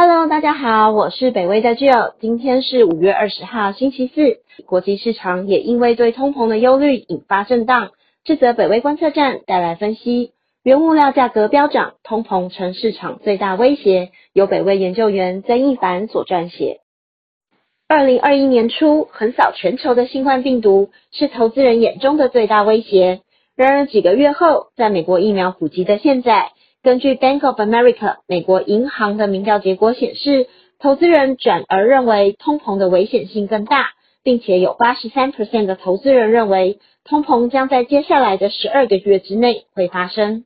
Hello，大家好，我是北威的 Jill。今天是五月二十号，星期四。国际市场也因为对通膨的忧虑引发震荡。这则北威观测站带来分析：原物料价格飙涨，通膨成市场最大威胁。由北威研究员曾一凡所撰写。二零二一年初横扫全球的新冠病毒是投资人眼中的最大威胁。然而几个月后，在美国疫苗普及的现在，根据 Bank of America 美国银行的民调结果显示，投资人转而认为通膨的危险性更大，并且有八十三 percent 的投资人认为通膨将在接下来的十二个月之内会发生。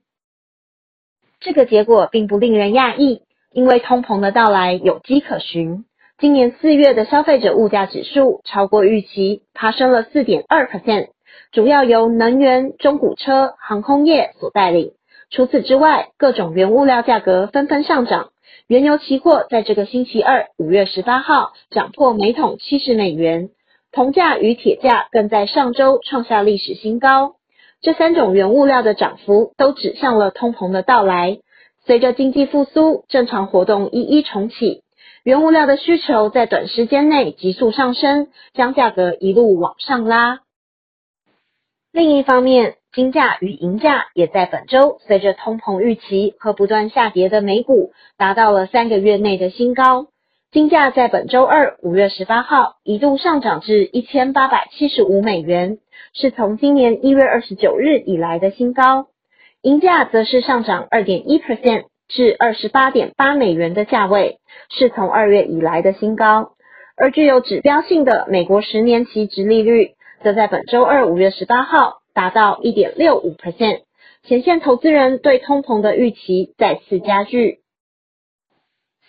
这个结果并不令人讶异，因为通膨的到来有迹可循。今年四月的消费者物价指数超过预期，爬升了四点二 percent，主要由能源、中古车、航空业所带领。除此之外，各种原物料价格纷纷上涨。原油期货在这个星期二，五月十八号涨破每桶七十美元，铜价与铁价更在上周创下历史新高。这三种原物料的涨幅都指向了通膨的到来。随着经济复苏，正常活动一一重启。原物料的需求在短时间内急速上升，将价格一路往上拉。另一方面，金价与银价也在本周随着通膨预期和不断下跌的美股，达到了三个月内的新高。金价在本周二五月十八号一度上涨至一千八百七十五美元，是从今年一月二十九日以来的新高。银价则是上涨二点一 percent。至二十八点八美元的价位，是从二月以来的新高。而具有指标性的美国十年期直利率，则在本周二五月十八号达到一点六五 percent，显现投资人对通膨的预期再次加剧。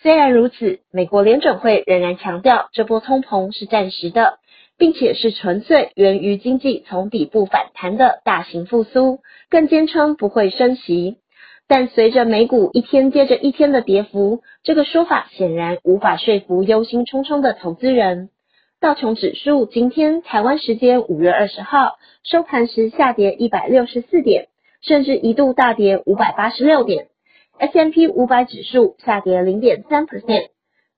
虽然如此，美国联准会仍然强调这波通膨是暂时的，并且是纯粹源于经济从底部反弹的大型复苏，更坚称不会升息。但随着美股一天接着一天的跌幅，这个说法显然无法说服忧心忡忡的投资人。道琼指数今天台湾时间五月二十号收盘时下跌一百六十四点，甚至一度大跌五百八十六点。S M P 五百指数下跌零点三 percent，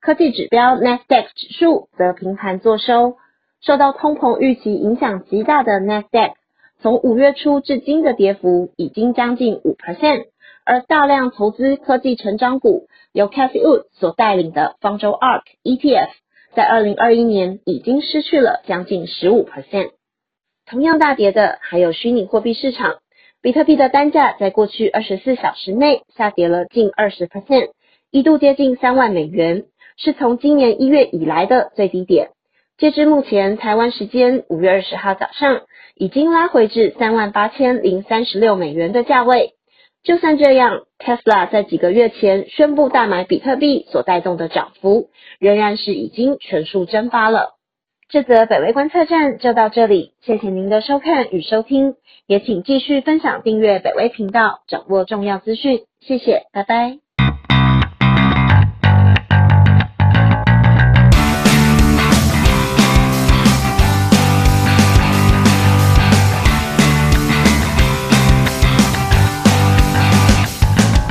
科技指标 Nasdaq 指数则平盘作收。受到通膨预期影响极大的 Nasdaq，从五月初至今的跌幅已经将近五 percent。而大量投资科技成长股，由 Cathy Wood 所带领的方舟 ARK ETF，在二零二一年已经失去了将近十五 percent。同样大跌的还有虚拟货币市场，比特币的单价在过去二十四小时内下跌了近二十 percent，一度接近三万美元，是从今年一月以来的最低点。截至目前，台湾时间五月二十号早上，已经拉回至三万八千零三十六美元的价位。就算这样，Tesla 在几个月前宣布大买比特币所带动的涨幅，仍然是已经全数蒸发了。这则北威观测站就到这里，谢谢您的收看与收听，也请继续分享订阅北威频道，掌握重要资讯。谢谢，拜拜。